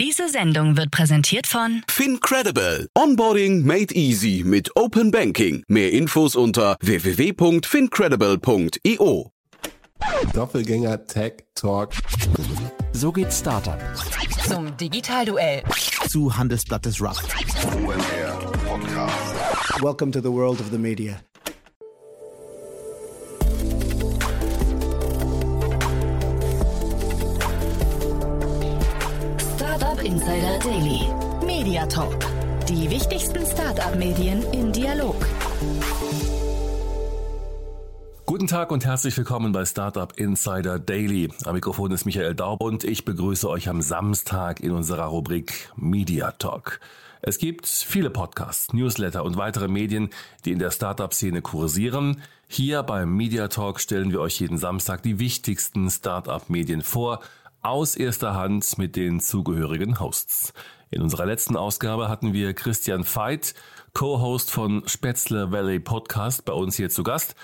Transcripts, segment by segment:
Diese Sendung wird präsentiert von FinCredible. Onboarding made easy mit Open Banking. Mehr Infos unter www.fincredible.io. Doppelgänger Tech Talk. So geht Startup. zum Digitalduell. Zu Handelsblattes Rap. Welcome to the world of the media. Insider Daily. Media Talk. Die wichtigsten Startup-Medien im Dialog. Guten Tag und herzlich willkommen bei Startup Insider Daily. Am Mikrofon ist Michael Daub und ich begrüße euch am Samstag in unserer Rubrik Media Talk. Es gibt viele Podcasts, Newsletter und weitere Medien, die in der Startup-Szene kursieren. Hier beim Media Talk stellen wir euch jeden Samstag die wichtigsten Startup-Medien vor, aus erster Hand mit den zugehörigen Hosts. In unserer letzten Ausgabe hatten wir Christian Veit, Co-Host von Spätzle Valley Podcast, bei uns hier zu Gast.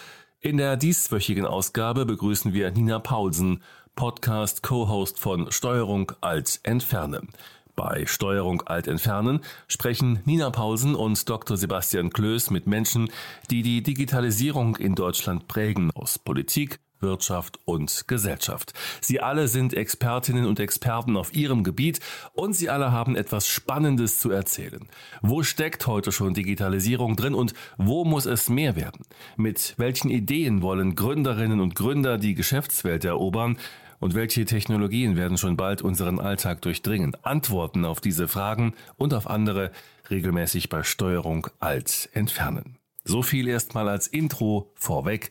In der dieswöchigen Ausgabe begrüßen wir Nina Paulsen, Podcast Co-Host von Steuerung Alt Entfernen. Bei Steuerung Alt Entfernen sprechen Nina Paulsen und Dr. Sebastian Klöß mit Menschen, die die Digitalisierung in Deutschland prägen, aus Politik, Wirtschaft und Gesellschaft. Sie alle sind Expertinnen und Experten auf ihrem Gebiet und sie alle haben etwas Spannendes zu erzählen. Wo steckt heute schon Digitalisierung drin und wo muss es mehr werden? Mit welchen Ideen wollen Gründerinnen und Gründer die Geschäftswelt erobern? Und welche Technologien werden schon bald unseren Alltag durchdringen? Antworten auf diese Fragen und auf andere regelmäßig bei Steuerung Alt entfernen. So viel erstmal als Intro vorweg.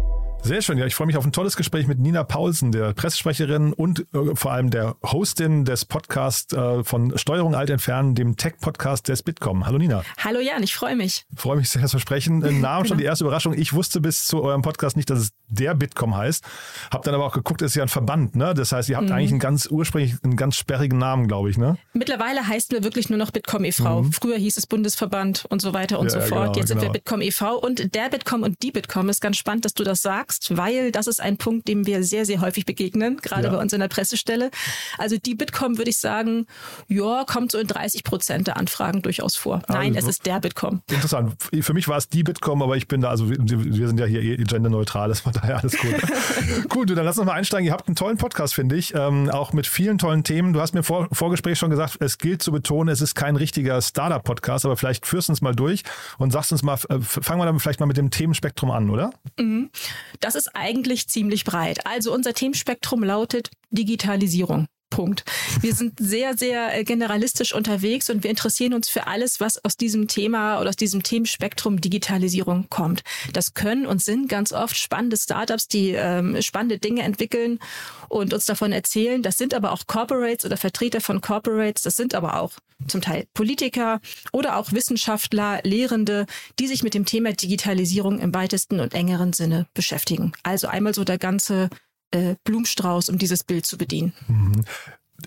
Sehr schön, ja, ich freue mich auf ein tolles Gespräch mit Nina Paulsen, der Pressesprecherin und äh, vor allem der Hostin des Podcasts äh, von Steuerung alt entfernen, dem Tech-Podcast des Bitkom. Hallo Nina. Hallo Jan, ich freue mich. Freue mich sehr, das Versprechen. Im Namen schon die erste Überraschung. Ich wusste bis zu eurem Podcast nicht, dass es der Bitkom heißt. Hab dann aber auch geguckt, es ist ja ein Verband, ne? Das heißt, ihr habt eigentlich einen ganz ursprünglich einen ganz sperrigen Namen, glaube ich, ne? Mittlerweile heißt wir wirklich nur noch Bitkom e.V. Früher hieß es Bundesverband und so weiter und Ja, so fort. genau, Jetzt sind wir genau. Bitkom e.V. und der Bitkom und die Bitkom ist ganz spannend, dass du das sagst, weil das ist ein Punkt, dem wir sehr, sehr häufig begegnen, gerade Ja. bei uns in der Pressestelle. Also die Bitkom würde ich sagen, ja, kommt so in 30 Prozent der Anfragen durchaus vor. Nein, Also- es ist der Bitkom. Interessant. Für mich war es die Bitkom, aber ich bin da, also wir, sind ja hier eh genderneutral, das war daher alles gut. gut, du, dann lass uns mal einsteigen. Ihr habt einen tollen Podcast, finde ich, ähm, auch mit vielen tollen Themen. Du hast mir vor Vorgespräch schon gesagt, es gilt zu betonen, es ist kein richtiger Startup-Podcast, aber vielleicht führst du uns mal durch und sagst uns mal, äh, fangen wir dann vielleicht mal mit dem Themenspektrum an, oder? Das ist eigentlich ziemlich breit. Also unser Themenspektrum lautet Digitalisierung. Punkt. Wir sind sehr, sehr äh, generalistisch unterwegs und wir interessieren uns für alles, was aus diesem Thema oder aus diesem Themenspektrum Digitalisierung kommt. Das können und sind ganz oft spannende Startups, die ähm, spannende Dinge entwickeln und uns davon erzählen. Das sind aber auch Corporates oder Vertreter von Corporates. Das sind aber auch zum Teil Politiker oder auch Wissenschaftler, Lehrende, die sich mit dem Thema Digitalisierung im weitesten und engeren Sinne beschäftigen. Also einmal so der ganze äh, Blumenstrauß, um dieses Bild zu bedienen.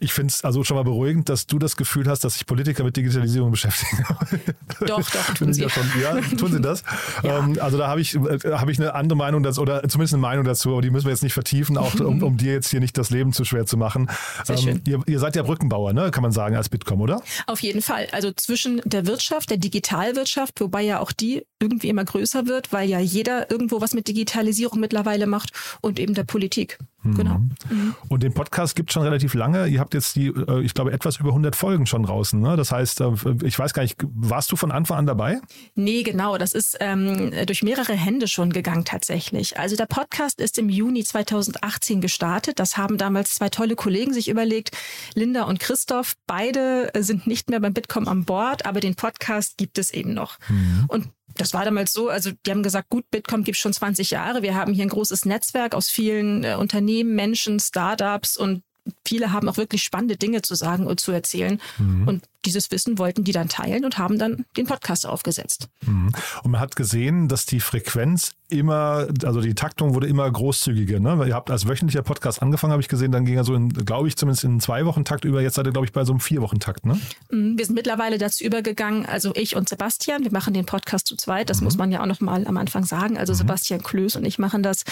Ich finde es also schon mal beruhigend, dass du das Gefühl hast, dass sich Politiker mit Digitalisierung beschäftigen. Doch, doch, tun sie. Ja, schon, ja, tun sie das. ähm, also da habe ich, äh, habe ich eine andere Meinung dazu, oder zumindest eine Meinung dazu, aber die müssen wir jetzt nicht vertiefen, auch um, um dir jetzt hier nicht das Leben zu schwer zu machen. Sehr schön. ihr, ihr seid ja Brückenbauer, ne? kann man sagen, als Bitkom, oder? Auf jeden Fall. Also zwischen der Wirtschaft, der Digitalwirtschaft, wobei ja auch die irgendwie immer größer wird, weil ja jeder irgendwo was mit Digitalisierung mittlerweile macht und eben der Politik. Genau. Mhm. Und den Podcast gibt es schon relativ lange. Ihr habt jetzt die, äh, ich glaube, etwas über 100 Folgen schon draußen. Ne? Das heißt, äh, ich weiß gar nicht, warst du von Anfang an dabei? Nee, genau. Das ist ähm, durch mehrere Hände schon gegangen tatsächlich. Also der Podcast ist im Juni 2018 gestartet. Das haben damals zwei tolle Kollegen sich überlegt, Linda und Christoph. Beide sind nicht mehr beim Bitkom an Bord, aber den Podcast gibt es eben noch. Mhm. Und das war damals so, also die haben gesagt, gut, Bitkom gibt schon 20 Jahre. Wir haben hier ein großes Netzwerk aus vielen äh, Unternehmen, Menschen, Startups und viele haben auch wirklich spannende Dinge zu sagen und zu erzählen. Mhm. Und dieses Wissen wollten die dann teilen und haben dann den Podcast aufgesetzt. Mhm. Und man hat gesehen, dass die Frequenz immer, also die Taktung wurde immer großzügiger. Ne? Ihr habt als wöchentlicher Podcast angefangen, habe ich gesehen, dann ging er so, glaube ich, zumindest in zwei Wochen Takt über. Jetzt seid ihr, glaube ich, bei so einem vier Wochen Takt. Ne? Mhm. Wir sind mittlerweile dazu übergegangen, also ich und Sebastian, wir machen den Podcast zu zweit. Das mhm. muss man ja auch noch mal am Anfang sagen. Also mhm. Sebastian Klöß und ich machen das.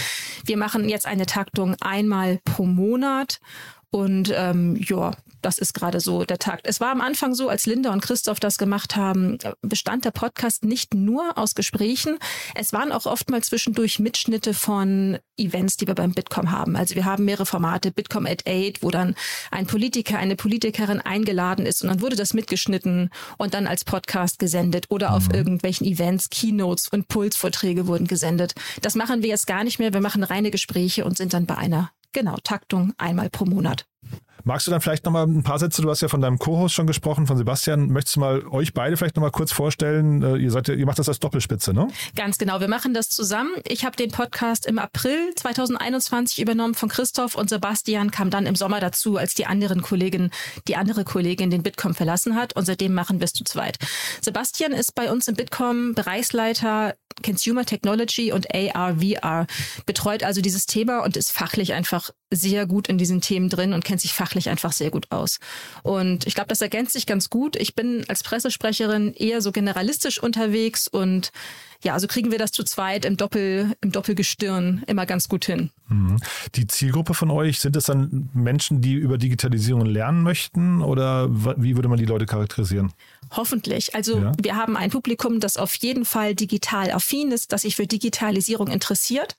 Wir machen jetzt eine Taktung einmal pro Monat und ähm, ja, das ist gerade so der Takt. Es war am Anfang so, als Linda und Christoph das gemacht haben, bestand der Podcast nicht nur aus Gesprächen. Es waren auch oftmals zwischendurch Mitschnitte von Events, die wir beim Bitkom haben. Also wir haben mehrere Formate, Bitkom at 8, wo dann ein Politiker, eine Politikerin eingeladen ist und dann wurde das mitgeschnitten und dann als Podcast gesendet oder mhm. auf irgendwelchen Events, Keynotes und Pulsvorträge wurden gesendet. Das machen wir jetzt gar nicht mehr. Wir machen reine Gespräche und sind dann bei einer Genau, Taktung einmal pro Monat. Magst du dann vielleicht nochmal ein paar Sätze, du hast ja von deinem Co-Host schon gesprochen, von Sebastian, möchtest du mal euch beide vielleicht nochmal kurz vorstellen? Äh, ihr, seid, ihr macht das als Doppelspitze, ne? Ganz genau, wir machen das zusammen. Ich habe den Podcast im April 2021 übernommen von Christoph und Sebastian kam dann im Sommer dazu, als die anderen Kollegin, die andere Kollegin den Bitkom verlassen hat und seitdem machen wir es zu zweit. Sebastian ist bei uns im Bitkom Bereichsleiter Consumer Technology und AR, VR, betreut also dieses Thema und ist fachlich einfach sehr gut in diesen Themen drin und kennt sich fachlich einfach sehr gut aus. Und ich glaube, das ergänzt sich ganz gut. Ich bin als Pressesprecherin eher so generalistisch unterwegs und ja, also kriegen wir das zu zweit im Doppel, im Doppelgestirn immer ganz gut hin. Mhm. Die Zielgruppe von euch, sind es dann Menschen, die über Digitalisierung lernen möchten oder wie würde man die Leute charakterisieren? Hoffentlich. Also ja. wir haben ein Publikum, das auf jeden Fall digital affin ist, das sich für Digitalisierung interessiert.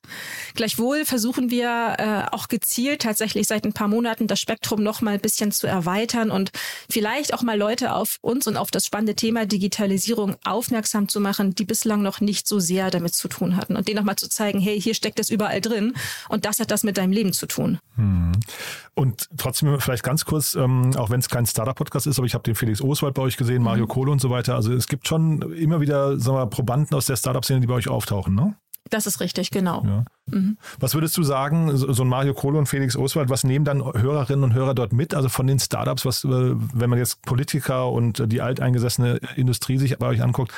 Gleichwohl versuchen wir äh, auch gezielt tatsächlich seit ein paar Monaten das Spektrum noch mal ein bisschen zu erweitern und vielleicht auch mal Leute auf uns und auf das spannende Thema Digitalisierung aufmerksam zu machen, die bislang noch nicht so sehr damit zu tun hatten und denen noch mal zu zeigen, hey, hier steckt es überall drin und das hat das mit deinem Leben zu tun. Hm. Und trotzdem vielleicht ganz kurz, ähm, auch wenn es kein Startup-Podcast ist, aber ich habe den Felix Oswald bei euch gesehen, Mario Mario Kohle und so weiter. Also es gibt schon immer wieder sagen wir, Probanden aus der Startup-Szene, die bei euch auftauchen, ne? Das ist richtig, genau. Ja. Mhm. Was würdest du sagen, so ein Mario Kohle und Felix Oswald, was nehmen dann Hörerinnen und Hörer dort mit? Also von den Startups, was, äh, wenn man jetzt Politiker und die alteingesessene Industrie sich bei euch anguckt,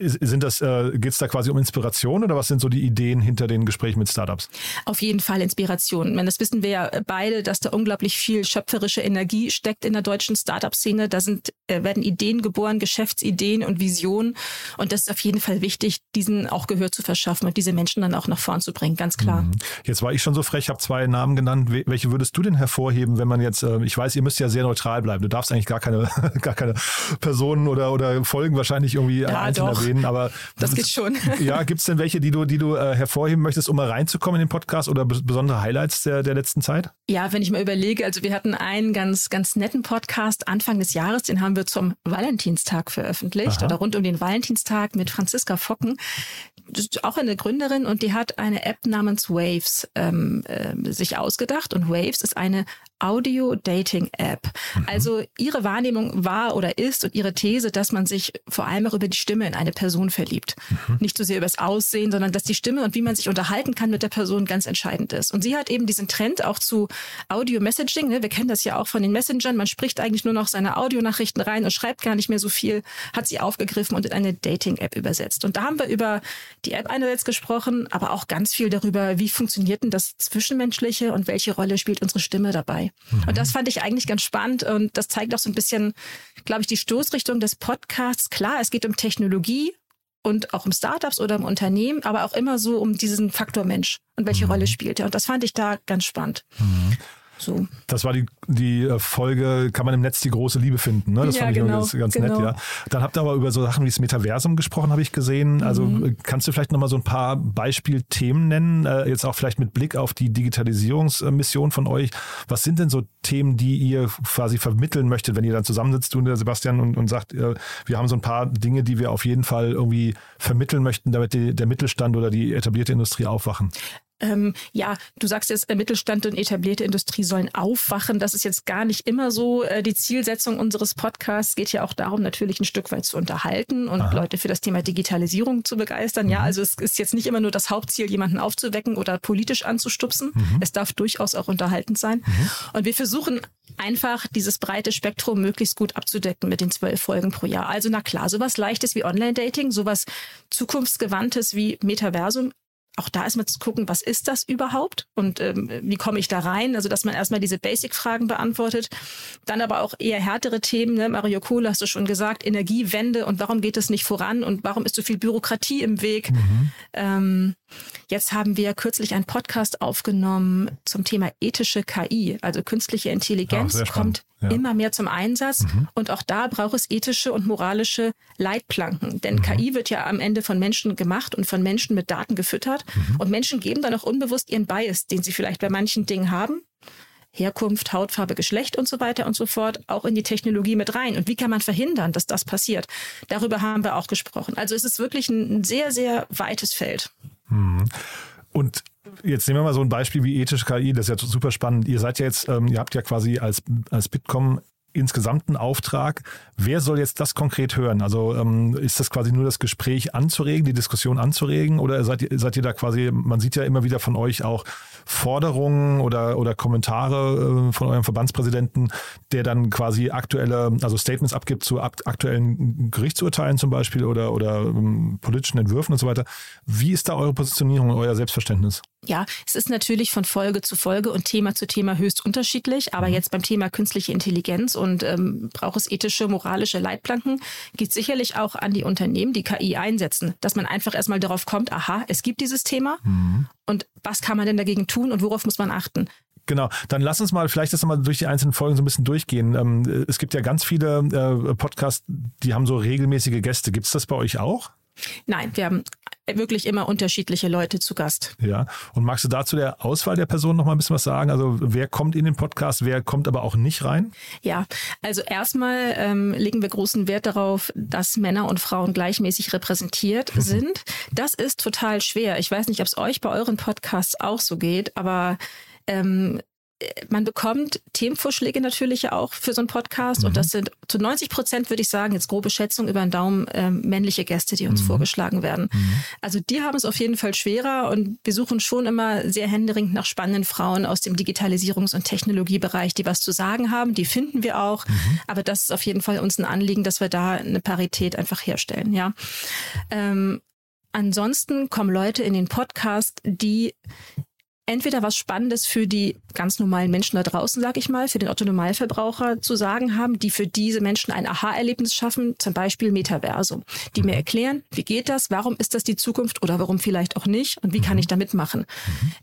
sind das, äh, geht es da quasi um Inspiration oder was sind so die Ideen hinter den Gesprächen mit Startups? Auf jeden Fall Inspiration. Meine, das wissen wir ja beide, dass da unglaublich viel schöpferische Energie steckt in der deutschen Startup-Szene. Da sind, äh, werden Ideen geboren, Geschäftsideen und Visionen. Und das ist auf jeden Fall wichtig, diesen auch Gehör zu verschaffen und diese Menschen dann auch nach vorn zu bringen, ganz klar. Mhm. Jetzt war ich schon so frech, habe zwei Namen genannt. Welche würdest du denn hervorheben, wenn man jetzt, äh, ich weiß, ihr müsst ja sehr neutral bleiben. Du darfst eigentlich gar keine, gar keine Personen oder, oder Folgen wahrscheinlich irgendwie ja, einzeln doch. erwähnen reden, aber das geht schon. Ja, gibt es denn welche, die du, die du äh, hervorheben möchtest, um mal reinzukommen in den Podcast oder besondere Highlights der, der letzten Zeit? Ja, wenn ich mal überlege, also wir hatten einen ganz, ganz netten Podcast Anfang des Jahres, den haben wir zum Valentinstag veröffentlicht Aha. oder rund um den Valentinstag mit Franziska Focken. Auch eine Gründerin und die hat eine App namens Waves ähm, äh, sich ausgedacht und Waves ist eine Audio-Dating-App. Mhm. Also ihre Wahrnehmung war oder ist und ihre These, dass man sich vor allem auch über die Stimme in eine Person verliebt. Mhm. Nicht so sehr übers Aussehen, sondern dass die Stimme und wie man sich unterhalten kann mit der Person ganz entscheidend ist. Und sie hat eben diesen Trend auch zu Audio-Messaging. Ne? Wir kennen das ja auch von den Messengern. Man spricht eigentlich nur noch seine Audionachrichten rein und schreibt gar nicht mehr so viel. Hat sie aufgegriffen und in eine Dating-App übersetzt. Und da haben wir über die App einerseits gesprochen, aber auch ganz viel darüber, wie funktioniert denn das Zwischenmenschliche und welche Rolle spielt unsere Stimme dabei. Mhm. Und das fand ich eigentlich ganz spannend und das zeigt auch so ein bisschen, glaube ich, die Stoßrichtung des Podcasts. Klar, es geht um Technologie und auch um Startups oder im Unternehmen, aber auch immer so um diesen Faktor Mensch und welche mhm. Rolle spielt er. Und das fand ich da ganz spannend. Mhm. So. Das war die, die äh, Folge, kann man im Netz die große Liebe finden. Ne? Das Ja, fand ich genau, ganz, ganz genau. nett, ja. Dann habt ihr aber über so Sachen wie das Metaversum gesprochen, habe ich gesehen. Also Mhm. äh, kannst du vielleicht nochmal so ein paar Beispielthemen nennen, äh, jetzt auch vielleicht mit Blick auf die Digitalisierungsmission von euch. Was sind denn so Themen, die ihr quasi vermitteln möchtet, wenn ihr dann zusammensitzt, du und der Sebastian, und, und sagt, wir haben so ein paar Dinge, die wir auf jeden Fall irgendwie vermitteln möchten, damit die, der Mittelstand oder die etablierte Industrie aufwachen? Ähm, ja, du sagst jetzt, Mittelstand und etablierte Industrie sollen aufwachen. Das ist jetzt gar nicht immer so äh, die Zielsetzung unseres Podcasts. Geht ja auch darum, natürlich ein Stück weit zu unterhalten und Leute für das Thema Digitalisierung zu begeistern. Ja, also es ist jetzt nicht immer nur das Hauptziel, jemanden aufzuwecken oder politisch anzustupsen. Es darf durchaus auch unterhaltend sein. Und wir versuchen einfach dieses breite Spektrum möglichst gut abzudecken mit den zwölf Folgen pro Jahr. Also na klar, sowas Leichtes wie Online-Dating, sowas Zukunftsgewandtes wie Metaversum auch da erstmal zu gucken, was ist das überhaupt und ähm, wie komme ich da rein? Also, dass man erstmal diese Basic-Fragen beantwortet. Dann aber auch eher härtere Themen. Ne? Mario Kohle hast du schon gesagt, Energiewende und warum geht es nicht voran und warum ist so viel Bürokratie im Weg? Ähm, jetzt haben wir kürzlich einen Podcast aufgenommen zum Thema ethische KI, also künstliche Intelligenz kommt Ja. immer mehr zum Einsatz. Und auch da braucht es ethische und moralische Leitplanken. Denn KI wird ja am Ende von Menschen gemacht und von Menschen mit Daten gefüttert. Und Menschen geben dann auch unbewusst ihren Bias, den sie vielleicht bei manchen Dingen haben. Herkunft, Hautfarbe, Geschlecht und so weiter und so fort auch in die Technologie mit rein. Und wie kann man verhindern, dass das passiert? Darüber haben wir auch gesprochen. Also es ist wirklich ein sehr, sehr weites Feld. Und jetzt nehmen wir mal so ein Beispiel wie ethische KI, das ist ja super spannend. Ihr seid ja jetzt, ähm, ihr habt ja quasi als, als Bitkom insgesamt einen Auftrag. Wer soll jetzt das konkret hören? Also ähm, ist das quasi nur das Gespräch anzuregen, die Diskussion anzuregen oder seid ihr, seid ihr da quasi, man sieht ja immer wieder von euch auch Forderungen oder, oder Kommentare äh, von eurem Verbandspräsidenten, der dann quasi aktuelle, also Statements abgibt zu akt aktuellen Gerichtsurteilen zum Beispiel oder, oder ähm, politischen Entwürfen und so weiter. Wie ist da eure Positionierung und euer Selbstverständnis? Ja, es ist natürlich von Folge zu Folge und Thema zu Thema höchst unterschiedlich. Aber jetzt beim Thema künstliche Intelligenz und ähm, braucht es ethische, moralische Leitplanken, geht sicherlich auch an die Unternehmen, die KI einsetzen, dass man einfach erstmal darauf kommt, aha, es gibt dieses Thema und was kann man denn dagegen tun und worauf muss man achten? Genau, dann lass uns mal vielleicht das nochmal durch die einzelnen Folgen so ein bisschen durchgehen. Ähm, es gibt ja ganz viele äh, Podcasts, die haben so regelmäßige Gäste. Gibt es das bei euch auch? Nein, wir haben wirklich immer unterschiedliche Leute zu Gast. Ja. Und magst du dazu der Auswahl der Personen noch mal ein bisschen was sagen? Also wer kommt in den Podcast, wer kommt aber auch nicht rein? Ja, also erstmal ähm, legen wir großen Wert darauf, dass Männer und Frauen gleichmäßig repräsentiert sind. Das ist total schwer. Ich weiß nicht, ob es euch bei euren Podcasts auch so geht, aber ähm, man bekommt Themenvorschläge natürlich ja auch für so einen Podcast und das sind zu 90 Prozent, würde ich sagen, jetzt grobe Schätzung über den Daumen, ähm, männliche Gäste, die uns vorgeschlagen werden. Also die haben es auf jeden Fall schwerer und wir suchen schon immer sehr händeringend nach spannenden Frauen aus dem Digitalisierungs- und Technologiebereich, die was zu sagen haben. Die finden wir auch, aber das ist auf jeden Fall uns ein Anliegen, dass wir da eine Parität einfach herstellen. Ja. Ähm, ansonsten kommen Leute in den Podcast, die entweder was Spannendes für die ganz normalen Menschen da draußen, sag ich mal, für den Otto-Normalverbraucher zu sagen haben, die für diese Menschen ein Aha-Erlebnis schaffen, zum Beispiel Metaversum, die mir erklären, wie geht das, warum ist das die Zukunft oder warum vielleicht auch nicht und wie kann ich da mitmachen.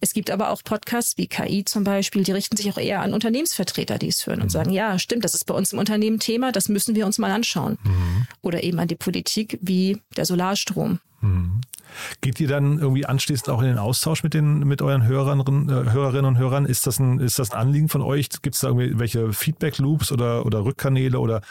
Es gibt aber auch Podcasts wie KI zum Beispiel, die richten sich auch eher an Unternehmensvertreter, die es hören und sagen, ja, stimmt, das ist bei uns im Unternehmen Thema, das müssen wir uns mal anschauen. Oder eben an die Politik wie der Solarstrom. Geht ihr dann irgendwie anschließend auch in den Austausch mit den mit euren Hörern, äh, Hörerinnen und Hörern? Ist das ein ist das ein Anliegen von euch? Gibt es da irgendwie welche Feedback Loops oder oder Rückkanäle oder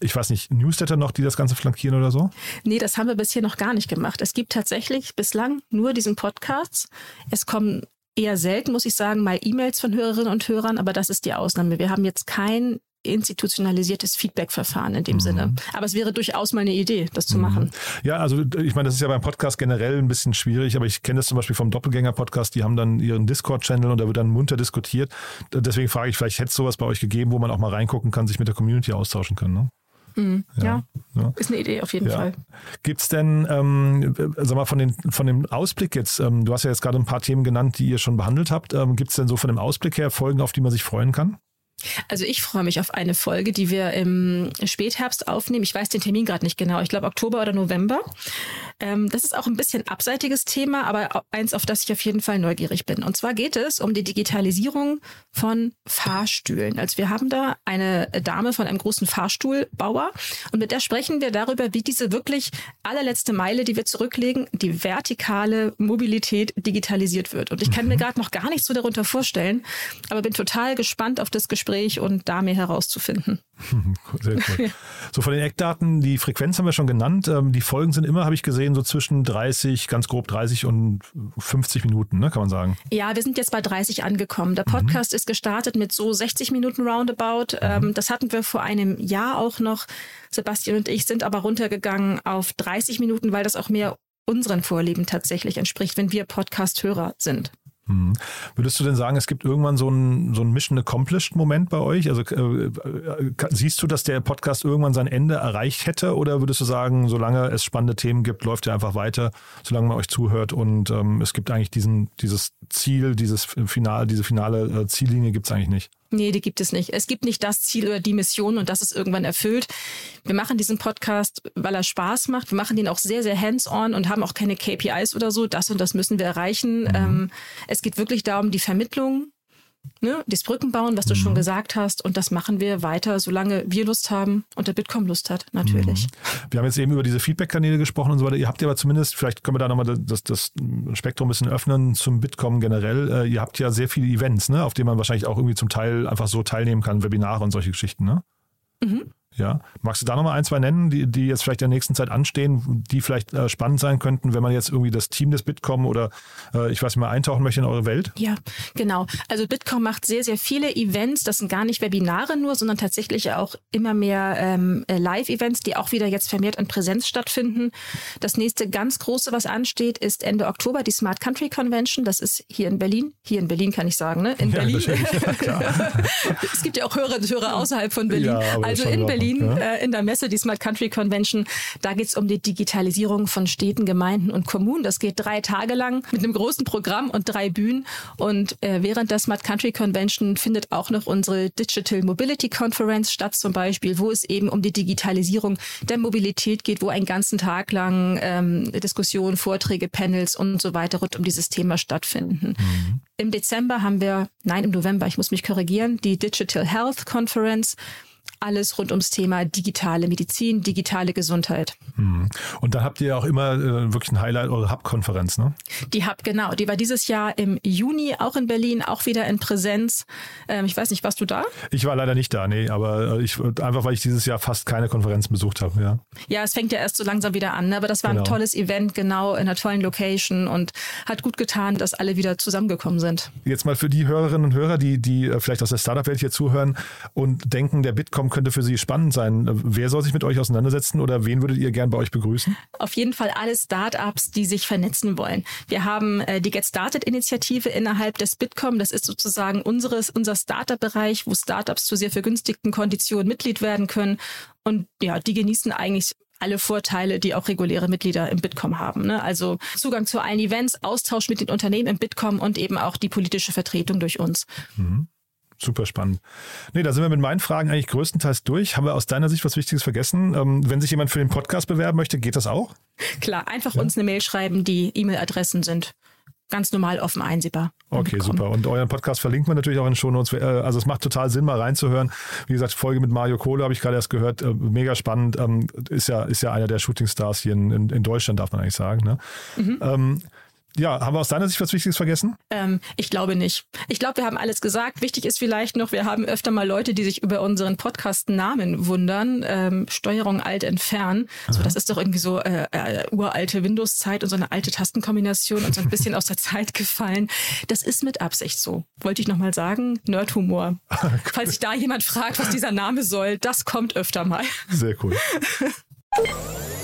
ich weiß nicht, Newsletter noch, die das Ganze flankieren oder so? Nee, das haben wir bisher noch gar nicht gemacht. Es gibt tatsächlich bislang nur diesen Podcast. Es kommen eher selten, muss ich sagen, mal E-Mails von Hörerinnen und Hörern, aber das ist die Ausnahme. Wir haben jetzt kein institutionalisiertes Feedback-Verfahren in dem Sinne. Aber es wäre durchaus mal eine Idee, das zu machen. Ja, also ich meine, das ist ja beim Podcast generell ein bisschen schwierig, aber ich kenne das zum Beispiel vom Doppelgänger-Podcast, die haben dann ihren Discord-Channel und da wird dann munter diskutiert. Deswegen frage ich, vielleicht hätte es sowas bei euch gegeben, wo man auch mal reingucken kann, sich mit der Community austauschen kann. Ne? Ja. Ja. ist eine Idee auf jeden Ja. Fall. Gibt es denn, ähm, sag mal, von, den, von dem Ausblick jetzt, ähm, du hast ja jetzt gerade ein paar Themen genannt, die ihr schon behandelt habt, ähm, gibt es denn so von dem Ausblick her Folgen, auf die man sich freuen kann? Also ich freue mich auf eine Folge, die wir im Spätherbst aufnehmen. Ich weiß den Termin gerade nicht genau. Ich glaube Oktober oder November. Ähm, das ist auch ein bisschen abseitiges Thema, aber eins, auf das ich auf jeden Fall neugierig bin. Und zwar geht es um die Digitalisierung von Fahrstühlen. Also wir haben da eine Dame von einem großen Fahrstuhlbauer und mit der sprechen wir darüber, wie diese wirklich allerletzte Meile, die wir zurücklegen, die vertikale Mobilität digitalisiert wird. Und ich kann mir gerade noch gar nichts so darunter vorstellen, aber bin total gespannt auf das Gespräch und da mehr herauszufinden. Sehr cool. So von den Eckdaten, die Frequenz haben wir schon genannt. Ähm, die Folgen sind immer, habe ich gesehen, so zwischen 30, ganz grob 30 und 50 Minuten, ne, kann man sagen. Ja, wir sind jetzt bei 30 angekommen. Der Podcast mhm. ist gestartet mit so 60 Minuten Roundabout. Mhm. Das hatten wir vor einem Jahr auch noch. Sebastian und ich sind aber runtergegangen auf 30 Minuten, weil das auch mehr unseren Vorlieben tatsächlich entspricht, wenn wir Podcast-Hörer sind. Hm. Würdest du denn sagen, es gibt irgendwann so ein, so Mission Accomplished Moment bei euch? Also äh, äh siehst du, dass der Podcast irgendwann sein Ende erreicht hätte? Oder würdest du sagen, solange es spannende Themen gibt, läuft er einfach weiter, solange man euch zuhört und ähm, es gibt eigentlich diesen, dieses Ziel, dieses Final, diese finale äh, Ziellinie gibt es eigentlich nicht? Nee, die gibt es nicht. Es gibt nicht das Ziel oder die Mission und das ist irgendwann erfüllt. Wir machen diesen Podcast, weil er Spaß macht. Wir machen den auch sehr, sehr hands-on und haben auch keine KPIs oder so. Das und das müssen wir erreichen. Mhm. Ähm, es geht wirklich darum, die Vermittlung ne, das Brückenbauen, was du mhm. schon gesagt hast. Und das machen wir weiter, solange wir Lust haben und der Bitkom Lust hat, natürlich. Mhm. Wir haben jetzt eben über diese Feedback-Kanäle gesprochen und so weiter. Ihr habt ja aber zumindest, vielleicht können wir da nochmal das, das Spektrum ein bisschen öffnen zum Bitkom generell. Äh, ihr habt ja sehr viele Events, ne, auf denen man wahrscheinlich auch irgendwie zum Teil einfach so teilnehmen kann, Webinare und solche Geschichten, ne? Mhm. Ja, magst du da nochmal ein, zwei nennen, die, die jetzt vielleicht in der nächsten Zeit anstehen, die vielleicht äh, spannend sein könnten, wenn man jetzt irgendwie das Team des Bitkom oder äh, ich weiß nicht mal eintauchen möchte in eure Welt? Ja, genau. Also Bitkom macht sehr, sehr viele Events. Das sind gar nicht Webinare nur, sondern tatsächlich auch immer mehr ähm, äh, Live-Events, die auch wieder jetzt vermehrt in Präsenz stattfinden. Das nächste ganz große, was ansteht, ist Ende Oktober die Smart Country Convention. Das ist hier in Berlin. Hier in Berlin kann ich sagen, ne? In ja, Berlin. es gibt ja auch Hörer und Hörer außerhalb von Berlin. Ja, also in Berlin Berlin ja. äh, in der Messe, die Smart Country Convention. Da geht es um die Digitalisierung von Städten, Gemeinden und Kommunen. Das geht drei Tage lang mit einem großen Programm und drei Bühnen. Und äh, während der Smart Country Convention findet auch noch unsere Digital Mobility Conference statt, zum Beispiel, wo es eben um die Digitalisierung der Mobilität geht, wo einen ganzen Tag lang ähm, Diskussionen, Vorträge, Panels und so weiter rund um dieses Thema stattfinden. Mhm. Im Dezember haben wir, nein, im November, ich muss mich korrigieren, die Digital Health Conference alles rund ums Thema digitale Medizin, digitale Gesundheit. Hm. Und da habt ihr auch immer äh, wirklich ein Highlight, eure Hub-Konferenz, ne? Die Hub, genau. Die war dieses Jahr im Juni auch in Berlin, auch wieder in Präsenz. Ähm, ich weiß nicht, warst du da? Ich war leider nicht da, nee, aber äh, ich, einfach weil ich dieses Jahr fast keine Konferenz besucht habe, ja. Ja, es fängt ja erst so langsam wieder an, ne? aber das war genau. ein tolles Event, genau, in einer tollen Location und hat gut getan, dass alle wieder zusammengekommen sind. Jetzt mal für die Hörerinnen und Hörer, die, die äh, vielleicht aus der Startup-Welt hier zuhören und denken, der Bitkom könnte für Sie spannend sein. Wer soll sich mit euch auseinandersetzen oder wen würdet ihr gern bei euch begrüßen? Auf jeden Fall alle Startups, die sich vernetzen wollen. Wir haben äh, die Get Started Initiative innerhalb des Bitkom. Das ist sozusagen unseres, unser Startup-Bereich, wo Startups zu sehr vergünstigten Konditionen Mitglied werden können. Und ja, die genießen eigentlich alle Vorteile, die auch reguläre Mitglieder im Bitkom haben. Ne? Also Zugang zu allen Events, Austausch mit den Unternehmen im Bitkom und eben auch die politische Vertretung durch uns. Mhm. Super spannend. Nee, da sind wir mit meinen Fragen eigentlich größtenteils durch. Haben wir aus deiner Sicht was Wichtiges vergessen? Ähm, wenn sich jemand für den Podcast bewerben möchte, geht das auch? Klar, einfach ja. uns eine Mail schreiben. Die E-Mail-Adressen sind ganz normal offen einsehbar. Okay, super. Und euren Podcast verlinkt man natürlich auch in den Shownotes. Äh, also es macht total Sinn, mal reinzuhören. Wie gesagt, Folge mit Mario Kohle habe ich gerade erst gehört. Äh, mega spannend. Ähm, ist ja, ist ja einer der Shootingstars hier in, in, in Deutschland, darf man eigentlich sagen. Ne? Mhm. Ähm, ja, haben wir aus deiner Sicht was Wichtiges vergessen? Ähm, ich glaube nicht. Ich glaube, wir haben alles gesagt. Wichtig ist vielleicht noch, wir haben öfter mal Leute, die sich über unseren Podcast-Namen wundern. Ähm, Steuerung alt entfernen. So, das ist doch irgendwie so äh, äh, uralte Windows-Zeit und so eine alte Tastenkombination und so ein bisschen aus der Zeit gefallen. Das ist mit Absicht so. Wollte ich nochmal sagen. Nerdhumor. Falls sich da jemand fragt, was dieser Name soll, das kommt öfter mal. Sehr cool.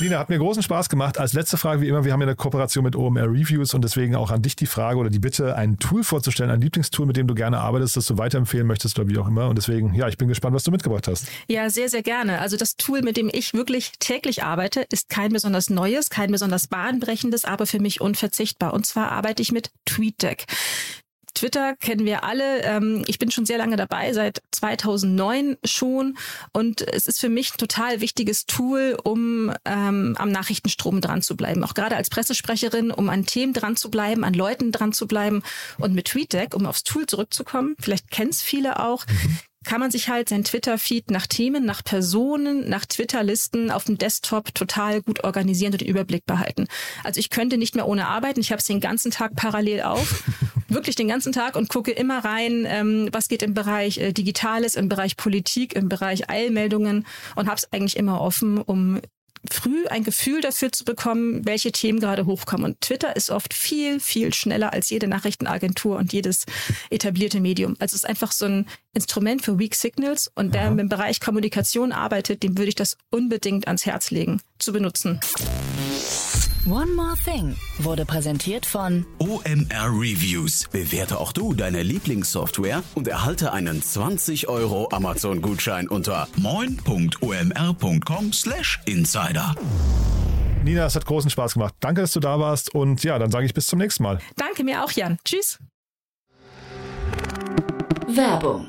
Nina, hat mir großen Spaß gemacht. Als letzte Frage, wie immer, wir haben ja eine Kooperation mit OMR Reviews und deswegen auch an dich die Frage oder die Bitte, ein Tool vorzustellen, ein Lieblingstool, mit dem du gerne arbeitest, das du weiterempfehlen möchtest oder wie auch immer. Und deswegen, ja, ich bin gespannt, was du mitgebracht hast. Ja, sehr, sehr gerne. Also das Tool, mit dem ich wirklich täglich arbeite, ist kein besonders neues, kein besonders bahnbrechendes, aber für mich unverzichtbar. Und zwar arbeite ich mit TweetDeck. Twitter kennen wir alle. Ähm, ich bin schon sehr lange dabei, seit 2009 schon. Und es ist für mich ein total wichtiges Tool, um ähm, am Nachrichtenstrom dran zu bleiben. Auch gerade als Pressesprecherin, um an Themen dran zu bleiben, an Leuten dran zu bleiben. Und mit TweetDeck, um aufs Tool zurückzukommen, vielleicht kennen es viele auch, kann man sich halt sein Twitter-Feed nach Themen, nach Personen, nach Twitter-Listen auf dem Desktop total gut organisieren und den Überblick behalten. Also ich könnte nicht mehr ohne arbeiten. Ich habe es den ganzen Tag parallel auf, wirklich den ganzen Tag und gucke immer rein, ähm, was geht im Bereich äh, Digitales, im Bereich Politik, im Bereich Eilmeldungen und habe es eigentlich immer offen, um früh ein Gefühl dafür zu bekommen, welche Themen gerade hochkommen. Und Twitter ist oft viel, viel schneller als jede Nachrichtenagentur und jedes etablierte Medium. Also es ist einfach so ein Instrument für Weak Signals. Und wer im Bereich Kommunikation arbeitet, dem würde ich das unbedingt ans Herz legen, zu benutzen. One More Thing wurde präsentiert von OMR Reviews. Bewerte auch du deine Lieblingssoftware und erhalte einen 20 Euro Amazon-Gutschein unter moin.omr.com/insider. Nina, es hat großen Spaß gemacht. Danke, dass du da warst. Und ja, dann sage ich bis zum nächsten Mal. Danke mir auch, Jan. Tschüss. Werbung.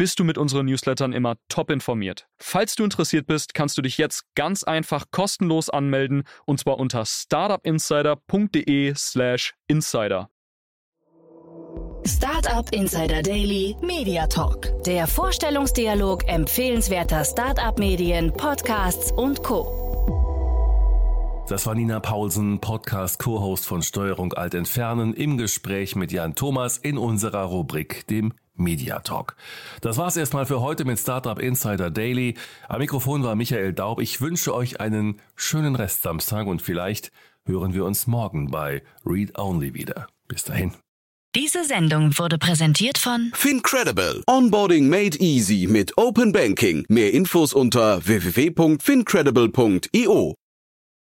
bist du mit unseren Newslettern immer top informiert. Falls du interessiert bist, kannst du dich jetzt ganz einfach kostenlos anmelden und zwar unter startupinsider.de/slash insider. Startup Insider Daily Media Talk. Der Vorstellungsdialog empfehlenswerter Startup-Medien, Podcasts und Co. Das war Nina Paulsen, Podcast-Co-Host von Steuerung Alt Entfernen, im Gespräch mit Jan Thomas in unserer Rubrik, dem Media Talk. Das war's erstmal für heute mit Startup Insider Daily. Am Mikrofon war Michael Daub. Ich wünsche euch einen schönen Rest Samstag und vielleicht hören wir uns morgen bei Read Only wieder. Bis dahin. Diese Sendung wurde präsentiert von Fincredible. Onboarding made easy mit Open Banking. Mehr Infos unter www.fincredible.io.